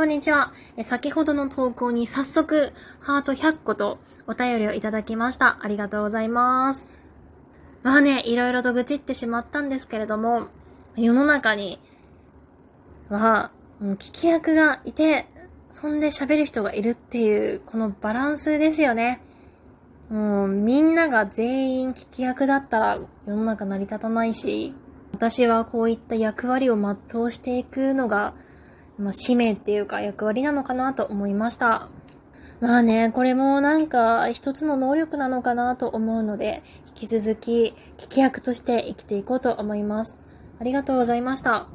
こんにちは。先ほどの投稿に早速、ハート100個とお便りをいただきました。ありがとうございます。まあね、いろいろと愚痴ってしまったんですけれども、世の中には、もう聞き役がいて、そんで喋る人がいるっていう、このバランスですよね。もう、みんなが全員聞き役だったら世の中成り立たないし、私はこういった役割を全うしていくのが、まあ、使命っていうか役割なのかなと思いました。まあね、これもなんか一つの能力なのかなと思うので、引き続き聞き役として生きていこうと思います。ありがとうございました。